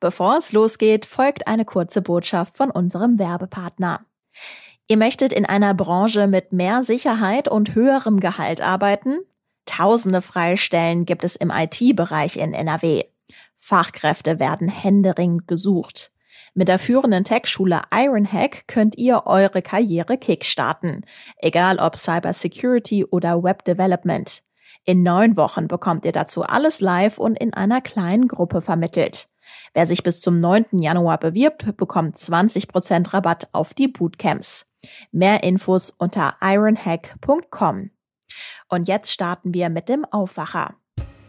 Bevor es losgeht, folgt eine kurze Botschaft von unserem Werbepartner. Ihr möchtet in einer Branche mit mehr Sicherheit und höherem Gehalt arbeiten? Tausende Freistellen gibt es im IT-Bereich in NRW. Fachkräfte werden händeringend gesucht. Mit der führenden Tech-Schule Ironhack könnt ihr eure Karriere kickstarten, egal ob Cybersecurity oder Web Development. In neun Wochen bekommt ihr dazu alles live und in einer kleinen Gruppe vermittelt. Wer sich bis zum 9. Januar bewirbt, bekommt 20% Rabatt auf die Bootcamps. Mehr Infos unter ironhack.com. Und jetzt starten wir mit dem Aufwacher.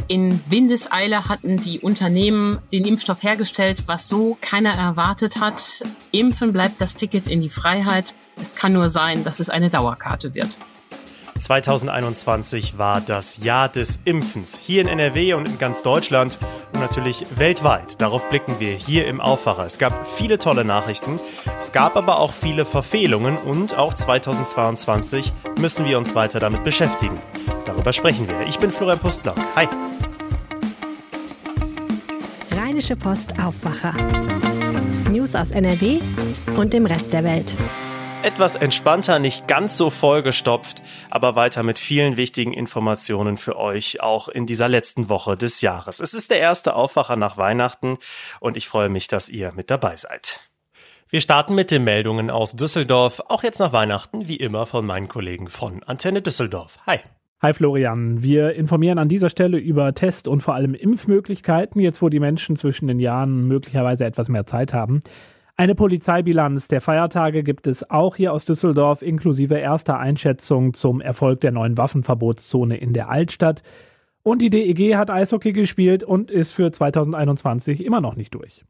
In Windeseile hatten die Unternehmen den Impfstoff hergestellt, was so keiner erwartet hat. Impfen bleibt das Ticket in die Freiheit. Es kann nur sein, dass es eine Dauerkarte wird. 2021 war das Jahr des Impfens hier in NRW und in ganz Deutschland und natürlich weltweit. Darauf blicken wir hier im Aufwacher. Es gab viele tolle Nachrichten, es gab aber auch viele Verfehlungen und auch 2022 müssen wir uns weiter damit beschäftigen. Darüber sprechen wir. Ich bin Florian Pustlauk. Hi. Rheinische Post Aufwacher. News aus NRW und dem Rest der Welt. Etwas entspannter, nicht ganz so vollgestopft, aber weiter mit vielen wichtigen Informationen für euch, auch in dieser letzten Woche des Jahres. Es ist der erste Aufwacher nach Weihnachten und ich freue mich, dass ihr mit dabei seid. Wir starten mit den Meldungen aus Düsseldorf, auch jetzt nach Weihnachten, wie immer von meinen Kollegen von Antenne Düsseldorf. Hi. Hi Florian, wir informieren an dieser Stelle über Test- und vor allem Impfmöglichkeiten, jetzt wo die Menschen zwischen den Jahren möglicherweise etwas mehr Zeit haben. Eine Polizeibilanz der Feiertage gibt es auch hier aus Düsseldorf, inklusive erster Einschätzung zum Erfolg der neuen Waffenverbotszone in der Altstadt. Und die DEG hat Eishockey gespielt und ist für 2021 immer noch nicht durch.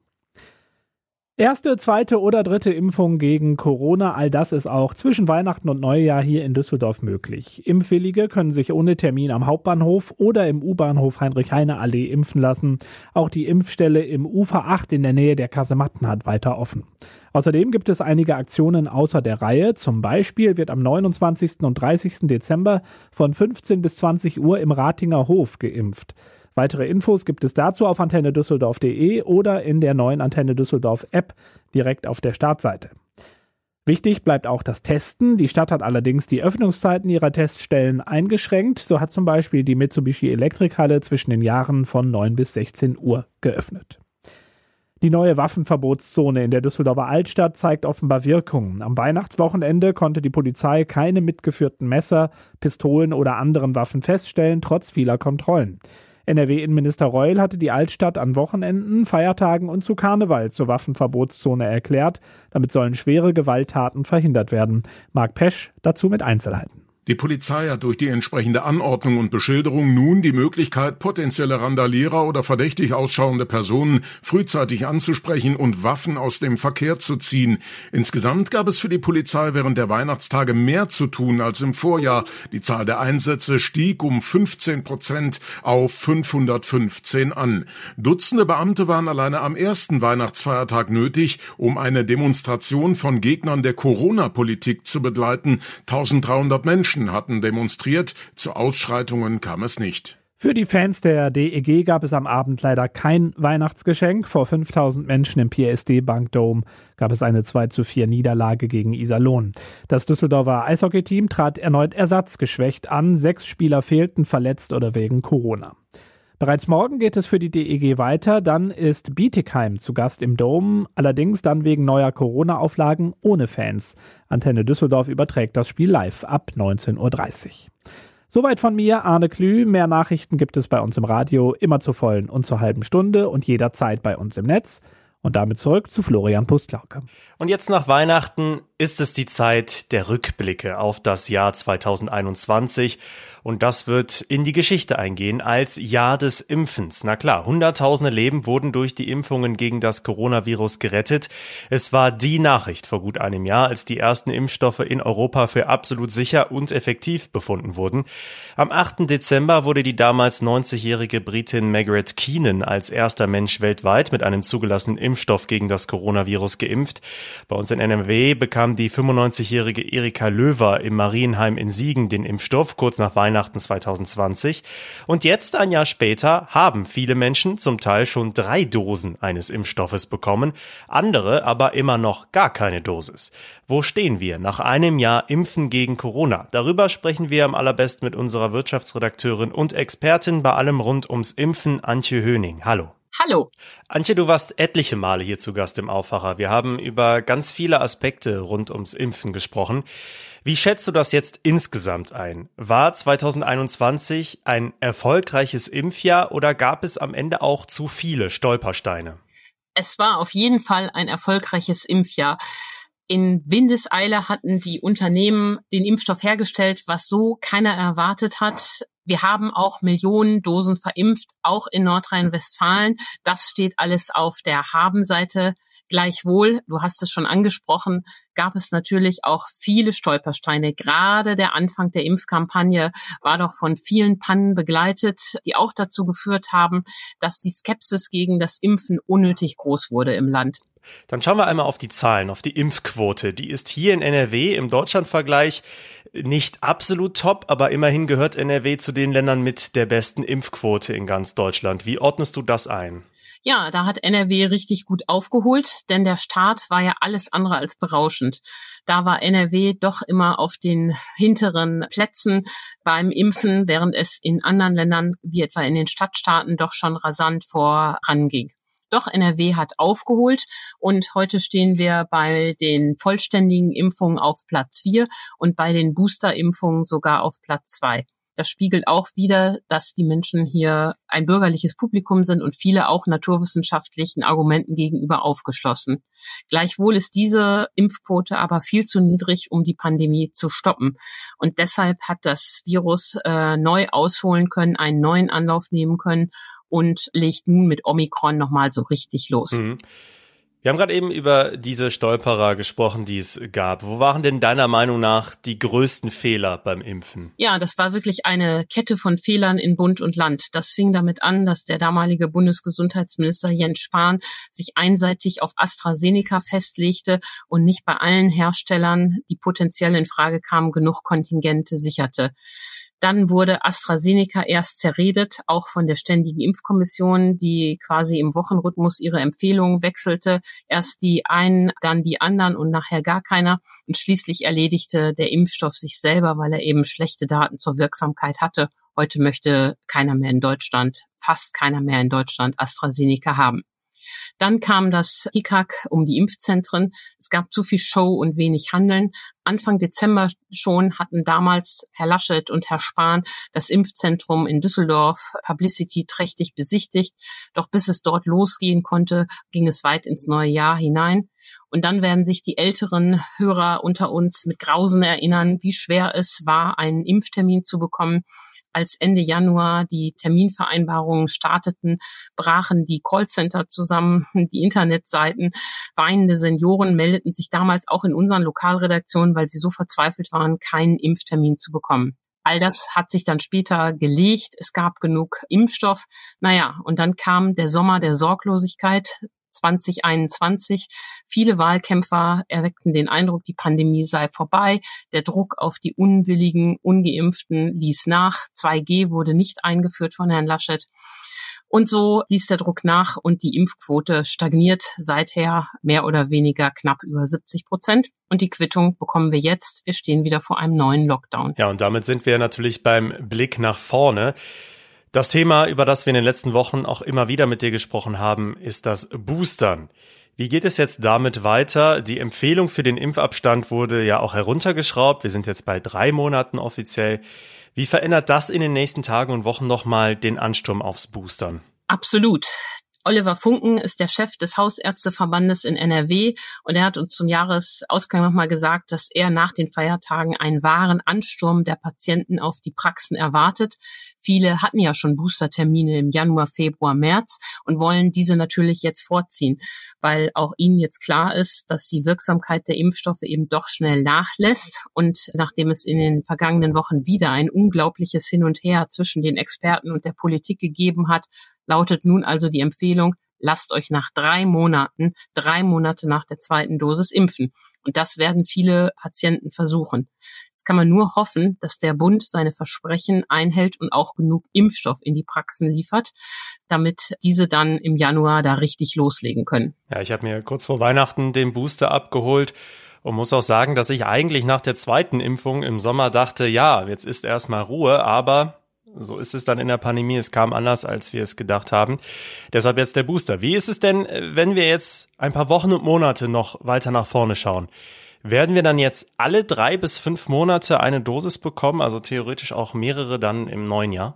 Erste, zweite oder dritte Impfung gegen Corona, all das ist auch zwischen Weihnachten und Neujahr hier in Düsseldorf möglich. Impfwillige können sich ohne Termin am Hauptbahnhof oder im U-Bahnhof Heinrich-Heine-Allee impfen lassen. Auch die Impfstelle im Ufer 8 in der Nähe der Kasematten hat weiter offen. Außerdem gibt es einige Aktionen außer der Reihe. Zum Beispiel wird am 29. und 30. Dezember von 15 bis 20 Uhr im Ratinger Hof geimpft. Weitere Infos gibt es dazu auf antennedüsseldorf.de oder in der neuen Antenne Düsseldorf App direkt auf der Startseite. Wichtig bleibt auch das Testen. Die Stadt hat allerdings die Öffnungszeiten ihrer Teststellen eingeschränkt. So hat zum Beispiel die Mitsubishi Elektrikhalle zwischen den Jahren von 9 bis 16 Uhr geöffnet. Die neue Waffenverbotszone in der Düsseldorfer Altstadt zeigt offenbar Wirkung. Am Weihnachtswochenende konnte die Polizei keine mitgeführten Messer, Pistolen oder anderen Waffen feststellen, trotz vieler Kontrollen. NRW-Innenminister Reul hatte die Altstadt an Wochenenden, Feiertagen und zu Karneval zur Waffenverbotszone erklärt. Damit sollen schwere Gewalttaten verhindert werden. Marc Pesch dazu mit Einzelheiten. Die Polizei hat durch die entsprechende Anordnung und Beschilderung nun die Möglichkeit, potenzielle Randalierer oder verdächtig ausschauende Personen frühzeitig anzusprechen und Waffen aus dem Verkehr zu ziehen. Insgesamt gab es für die Polizei während der Weihnachtstage mehr zu tun als im Vorjahr. Die Zahl der Einsätze stieg um 15 Prozent auf 515 an. Dutzende Beamte waren alleine am ersten Weihnachtsfeiertag nötig, um eine Demonstration von Gegnern der Corona-Politik zu begleiten. 1300 Menschen Menschen hatten demonstriert, zu Ausschreitungen kam es nicht. Für die Fans der DEG gab es am Abend leider kein Weihnachtsgeschenk. Vor 5000 Menschen im PSD Bankdome gab es eine 2 zu 4 Niederlage gegen Iserlohn. Das Düsseldorfer Eishockeyteam trat erneut ersatzgeschwächt an. Sechs Spieler fehlten verletzt oder wegen Corona. Bereits morgen geht es für die DEG weiter. Dann ist Bietigheim zu Gast im Dom, allerdings dann wegen neuer Corona-Auflagen ohne Fans. Antenne Düsseldorf überträgt das Spiel live ab 19.30 Uhr. Soweit von mir, Arne Klü. Mehr Nachrichten gibt es bei uns im Radio, immer zur vollen und zur halben Stunde und jederzeit bei uns im Netz. Und damit zurück zu Florian Pustlauke. Und jetzt nach Weihnachten ist es die Zeit der Rückblicke auf das Jahr 2021 und das wird in die Geschichte eingehen als Jahr des Impfens. Na klar, Hunderttausende Leben wurden durch die Impfungen gegen das Coronavirus gerettet. Es war die Nachricht vor gut einem Jahr, als die ersten Impfstoffe in Europa für absolut sicher und effektiv befunden wurden. Am 8. Dezember wurde die damals 90-jährige Britin Margaret Keenan als erster Mensch weltweit mit einem zugelassenen Impfstoff gegen das Coronavirus geimpft. Bei uns in NMW bekam bekam die 95-jährige Erika Löwer im Marienheim in Siegen den Impfstoff kurz nach Weihnachten 2020. Und jetzt, ein Jahr später, haben viele Menschen zum Teil schon drei Dosen eines Impfstoffes bekommen, andere aber immer noch gar keine Dosis. Wo stehen wir nach einem Jahr Impfen gegen Corona? Darüber sprechen wir am allerbesten mit unserer Wirtschaftsredakteurin und Expertin bei allem rund ums Impfen, Antje Höning. Hallo. Hallo. Antje, du warst etliche Male hier zu Gast im Aufwacher. Wir haben über ganz viele Aspekte rund ums Impfen gesprochen. Wie schätzt du das jetzt insgesamt ein? War 2021 ein erfolgreiches Impfjahr oder gab es am Ende auch zu viele Stolpersteine? Es war auf jeden Fall ein erfolgreiches Impfjahr. In Windeseile hatten die Unternehmen den Impfstoff hergestellt, was so keiner erwartet hat. Wir haben auch Millionen Dosen verimpft, auch in Nordrhein-Westfalen. Das steht alles auf der Habenseite. Gleichwohl, du hast es schon angesprochen, gab es natürlich auch viele Stolpersteine. Gerade der Anfang der Impfkampagne war doch von vielen Pannen begleitet, die auch dazu geführt haben, dass die Skepsis gegen das Impfen unnötig groß wurde im Land. Dann schauen wir einmal auf die Zahlen, auf die Impfquote. Die ist hier in NRW im Deutschlandvergleich nicht absolut top, aber immerhin gehört NRW zu den Ländern mit der besten Impfquote in ganz Deutschland. Wie ordnest du das ein? Ja, da hat NRW richtig gut aufgeholt, denn der Start war ja alles andere als berauschend. Da war NRW doch immer auf den hinteren Plätzen beim Impfen, während es in anderen Ländern, wie etwa in den Stadtstaaten, doch schon rasant voranging. Doch NRW hat aufgeholt und heute stehen wir bei den vollständigen Impfungen auf Platz vier und bei den Booster-Impfungen sogar auf Platz zwei. Das spiegelt auch wieder, dass die Menschen hier ein bürgerliches Publikum sind und viele auch naturwissenschaftlichen Argumenten gegenüber aufgeschlossen. Gleichwohl ist diese Impfquote aber viel zu niedrig, um die Pandemie zu stoppen. Und deshalb hat das Virus äh, neu ausholen können, einen neuen Anlauf nehmen können und legt nun mit Omikron nochmal so richtig los. Mhm. Wir haben gerade eben über diese Stolperer gesprochen, die es gab. Wo waren denn deiner Meinung nach die größten Fehler beim Impfen? Ja, das war wirklich eine Kette von Fehlern in Bund und Land. Das fing damit an, dass der damalige Bundesgesundheitsminister Jens Spahn sich einseitig auf AstraZeneca festlegte und nicht bei allen Herstellern, die potenziell in Frage kamen, genug Kontingente sicherte. Dann wurde AstraZeneca erst zerredet, auch von der Ständigen Impfkommission, die quasi im Wochenrhythmus ihre Empfehlungen wechselte. Erst die einen, dann die anderen und nachher gar keiner. Und schließlich erledigte der Impfstoff sich selber, weil er eben schlechte Daten zur Wirksamkeit hatte. Heute möchte keiner mehr in Deutschland, fast keiner mehr in Deutschland AstraZeneca haben. Dann kam das IKAK um die Impfzentren. Es gab zu viel Show und wenig Handeln. Anfang Dezember schon hatten damals Herr Laschet und Herr Spahn das Impfzentrum in Düsseldorf Publicity trächtig besichtigt. Doch bis es dort losgehen konnte, ging es weit ins neue Jahr hinein. Und dann werden sich die älteren Hörer unter uns mit Grausen erinnern, wie schwer es war, einen Impftermin zu bekommen als Ende Januar die Terminvereinbarungen starteten, brachen die Callcenter zusammen, die Internetseiten. Weinende Senioren meldeten sich damals auch in unseren Lokalredaktionen, weil sie so verzweifelt waren, keinen Impftermin zu bekommen. All das hat sich dann später gelegt. Es gab genug Impfstoff. Naja, und dann kam der Sommer der Sorglosigkeit. 2021. Viele Wahlkämpfer erweckten den Eindruck, die Pandemie sei vorbei. Der Druck auf die unwilligen, ungeimpften ließ nach. 2G wurde nicht eingeführt von Herrn Laschet. Und so ließ der Druck nach und die Impfquote stagniert seither mehr oder weniger knapp über 70 Prozent. Und die Quittung bekommen wir jetzt. Wir stehen wieder vor einem neuen Lockdown. Ja, und damit sind wir natürlich beim Blick nach vorne. Das Thema, über das wir in den letzten Wochen auch immer wieder mit dir gesprochen haben, ist das Boostern. Wie geht es jetzt damit weiter? Die Empfehlung für den Impfabstand wurde ja auch heruntergeschraubt. Wir sind jetzt bei drei Monaten offiziell. Wie verändert das in den nächsten Tagen und Wochen nochmal den Ansturm aufs Boostern? Absolut. Oliver Funken ist der Chef des Hausärzteverbandes in NRW und er hat uns zum Jahresausgang nochmal gesagt, dass er nach den Feiertagen einen wahren Ansturm der Patienten auf die Praxen erwartet. Viele hatten ja schon Boostertermine im Januar, Februar, März und wollen diese natürlich jetzt vorziehen, weil auch ihnen jetzt klar ist, dass die Wirksamkeit der Impfstoffe eben doch schnell nachlässt. Und nachdem es in den vergangenen Wochen wieder ein unglaubliches Hin und Her zwischen den Experten und der Politik gegeben hat, lautet nun also die Empfehlung, lasst euch nach drei Monaten, drei Monate nach der zweiten Dosis impfen. Und das werden viele Patienten versuchen. Jetzt kann man nur hoffen, dass der Bund seine Versprechen einhält und auch genug Impfstoff in die Praxen liefert, damit diese dann im Januar da richtig loslegen können. Ja, ich habe mir kurz vor Weihnachten den Booster abgeholt und muss auch sagen, dass ich eigentlich nach der zweiten Impfung im Sommer dachte, ja, jetzt ist erstmal Ruhe, aber so ist es dann in der Pandemie. Es kam anders, als wir es gedacht haben. Deshalb jetzt der Booster. Wie ist es denn, wenn wir jetzt ein paar Wochen und Monate noch weiter nach vorne schauen? Werden wir dann jetzt alle drei bis fünf Monate eine Dosis bekommen, also theoretisch auch mehrere dann im neuen Jahr?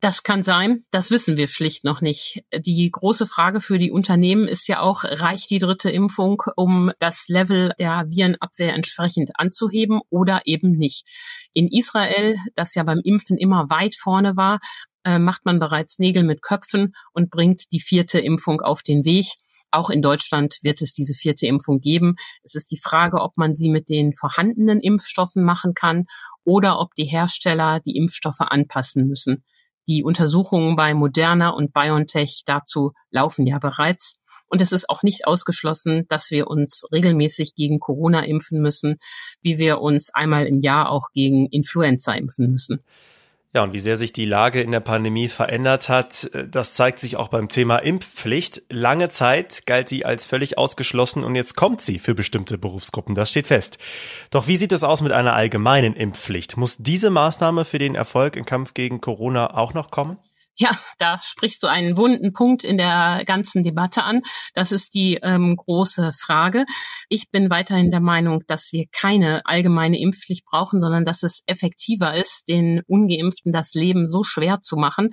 Das kann sein, das wissen wir schlicht noch nicht. Die große Frage für die Unternehmen ist ja auch, reicht die dritte Impfung, um das Level der Virenabwehr entsprechend anzuheben oder eben nicht. In Israel, das ja beim Impfen immer weit vorne war, äh, macht man bereits Nägel mit Köpfen und bringt die vierte Impfung auf den Weg. Auch in Deutschland wird es diese vierte Impfung geben. Es ist die Frage, ob man sie mit den vorhandenen Impfstoffen machen kann oder ob die Hersteller die Impfstoffe anpassen müssen. Die Untersuchungen bei Moderna und BioNTech dazu laufen ja bereits. Und es ist auch nicht ausgeschlossen, dass wir uns regelmäßig gegen Corona impfen müssen, wie wir uns einmal im Jahr auch gegen Influenza impfen müssen. Ja, und wie sehr sich die Lage in der Pandemie verändert hat, äh, das zeigt sich auch beim Thema Impfpflicht. Lange Zeit galt sie als völlig ausgeschlossen und jetzt kommt sie für bestimmte Berufsgruppen. Das steht fest. Doch wie sieht es aus mit einer allgemeinen Impfpflicht? Muss diese Maßnahme für den Erfolg im Kampf gegen Corona auch noch kommen? Ja, da sprichst du einen wunden Punkt in der ganzen Debatte an. Das ist die ähm, große Frage. Ich bin weiterhin der Meinung, dass wir keine allgemeine Impfpflicht brauchen, sondern dass es effektiver ist, den Ungeimpften das Leben so schwer zu machen,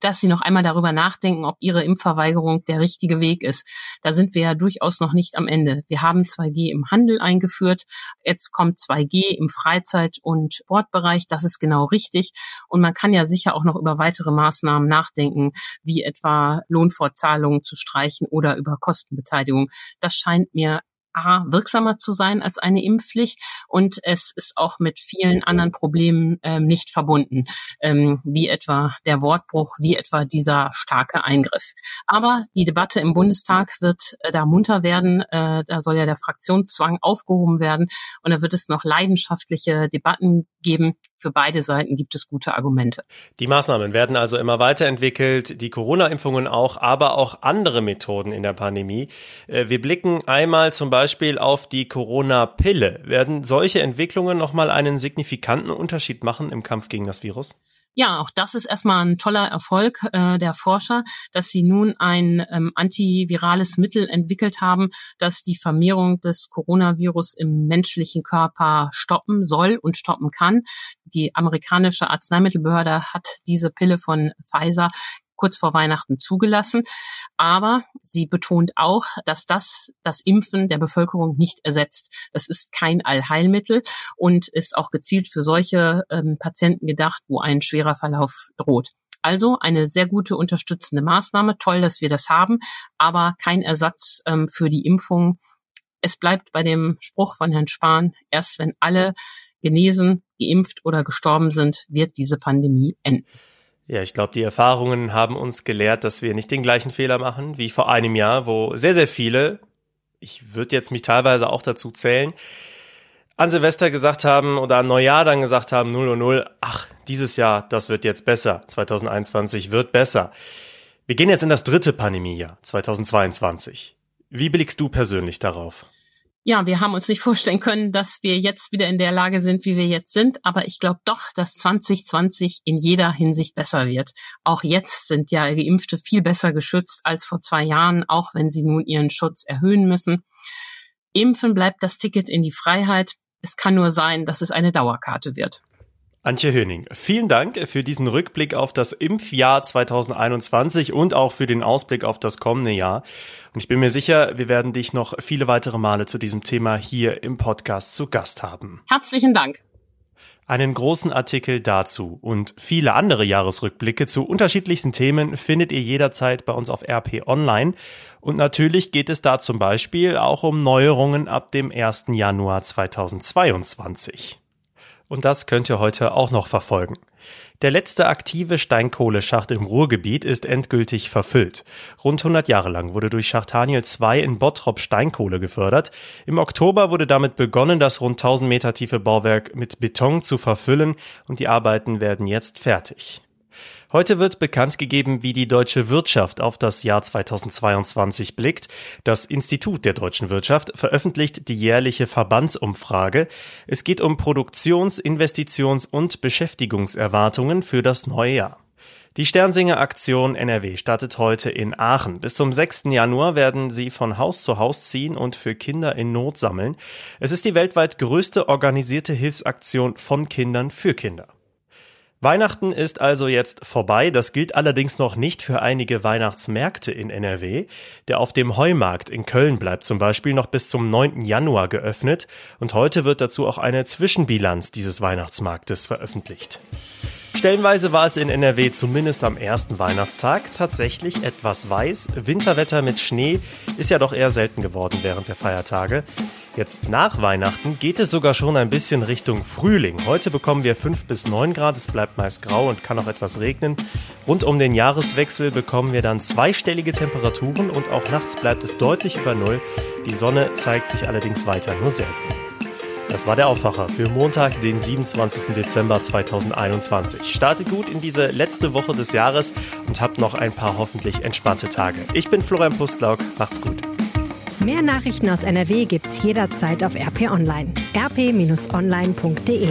dass sie noch einmal darüber nachdenken, ob ihre Impfverweigerung der richtige Weg ist. Da sind wir ja durchaus noch nicht am Ende. Wir haben 2G im Handel eingeführt. Jetzt kommt 2G im Freizeit- und Sportbereich. Das ist genau richtig. Und man kann ja sicher auch noch über weitere Maßnahmen nachdenken, wie etwa Lohnfortzahlungen zu streichen oder über Kostenbeteiligung. Das scheint mir A, wirksamer zu sein als eine Impfpflicht und es ist auch mit vielen anderen Problemen ähm, nicht verbunden, ähm, wie etwa der Wortbruch, wie etwa dieser starke Eingriff. Aber die Debatte im Bundestag wird äh, da munter werden. Äh, da soll ja der Fraktionszwang aufgehoben werden und da wird es noch leidenschaftliche Debatten geben. Für beide Seiten gibt es gute Argumente. Die Maßnahmen werden also immer weiterentwickelt, die Corona-Impfungen auch, aber auch andere Methoden in der Pandemie. Äh, wir blicken einmal zum Beispiel auf die Corona-Pille. Werden solche Entwicklungen nochmal einen signifikanten Unterschied machen im Kampf gegen das Virus? Ja, auch das ist erstmal ein toller Erfolg äh, der Forscher, dass sie nun ein ähm, antivirales Mittel entwickelt haben, das die Vermehrung des Coronavirus im menschlichen Körper stoppen soll und stoppen kann. Die amerikanische Arzneimittelbehörde hat diese Pille von Pfizer kurz vor Weihnachten zugelassen. Aber sie betont auch, dass das das Impfen der Bevölkerung nicht ersetzt. Das ist kein Allheilmittel und ist auch gezielt für solche ähm, Patienten gedacht, wo ein schwerer Verlauf droht. Also eine sehr gute unterstützende Maßnahme. Toll, dass wir das haben, aber kein Ersatz ähm, für die Impfung. Es bleibt bei dem Spruch von Herrn Spahn, erst wenn alle genesen, geimpft oder gestorben sind, wird diese Pandemie enden. Ja, ich glaube, die Erfahrungen haben uns gelehrt, dass wir nicht den gleichen Fehler machen wie vor einem Jahr, wo sehr, sehr viele, ich würde jetzt mich teilweise auch dazu zählen, an Silvester gesagt haben oder an Neujahr dann gesagt haben, 0 und 0, ach, dieses Jahr, das wird jetzt besser, 2021 wird besser. Wir gehen jetzt in das dritte Pandemiejahr, 2022. Wie blickst du persönlich darauf? Ja, wir haben uns nicht vorstellen können, dass wir jetzt wieder in der Lage sind, wie wir jetzt sind. Aber ich glaube doch, dass 2020 in jeder Hinsicht besser wird. Auch jetzt sind ja Geimpfte viel besser geschützt als vor zwei Jahren, auch wenn sie nun ihren Schutz erhöhen müssen. Impfen bleibt das Ticket in die Freiheit. Es kann nur sein, dass es eine Dauerkarte wird. Antje Höning, vielen Dank für diesen Rückblick auf das Impfjahr 2021 und auch für den Ausblick auf das kommende Jahr. Und ich bin mir sicher, wir werden dich noch viele weitere Male zu diesem Thema hier im Podcast zu Gast haben. Herzlichen Dank. Einen großen Artikel dazu und viele andere Jahresrückblicke zu unterschiedlichsten Themen findet ihr jederzeit bei uns auf RP Online. Und natürlich geht es da zum Beispiel auch um Neuerungen ab dem 1. Januar 2022 und das könnt ihr heute auch noch verfolgen. Der letzte aktive Steinkohleschacht im Ruhrgebiet ist endgültig verfüllt. Rund 100 Jahre lang wurde durch Schacht Haniel 2 in Bottrop Steinkohle gefördert. Im Oktober wurde damit begonnen, das rund 1000 Meter tiefe Bauwerk mit Beton zu verfüllen und die Arbeiten werden jetzt fertig. Heute wird bekannt gegeben, wie die deutsche Wirtschaft auf das Jahr 2022 blickt. Das Institut der deutschen Wirtschaft veröffentlicht die jährliche Verbandsumfrage. Es geht um Produktions-, Investitions- und Beschäftigungserwartungen für das neue Jahr. Die Sternsinger Aktion NRW startet heute in Aachen. Bis zum 6. Januar werden sie von Haus zu Haus ziehen und für Kinder in Not sammeln. Es ist die weltweit größte organisierte Hilfsaktion von Kindern für Kinder. Weihnachten ist also jetzt vorbei. Das gilt allerdings noch nicht für einige Weihnachtsmärkte in NRW. Der auf dem Heumarkt in Köln bleibt zum Beispiel noch bis zum 9. Januar geöffnet und heute wird dazu auch eine Zwischenbilanz dieses Weihnachtsmarktes veröffentlicht. Stellenweise war es in NRW zumindest am ersten Weihnachtstag tatsächlich etwas weiß. Winterwetter mit Schnee ist ja doch eher selten geworden während der Feiertage. Jetzt nach Weihnachten geht es sogar schon ein bisschen Richtung Frühling. Heute bekommen wir 5 bis 9 Grad, es bleibt meist grau und kann auch etwas regnen. Rund um den Jahreswechsel bekommen wir dann zweistellige Temperaturen und auch nachts bleibt es deutlich über Null. Die Sonne zeigt sich allerdings weiter nur selten. Das war der Aufwacher für Montag, den 27. Dezember 2021. Startet gut in diese letzte Woche des Jahres und habt noch ein paar hoffentlich entspannte Tage. Ich bin Florian Pustlauk, macht's gut. Mehr Nachrichten aus NRW gibt's jederzeit auf RP Online. rp-online.de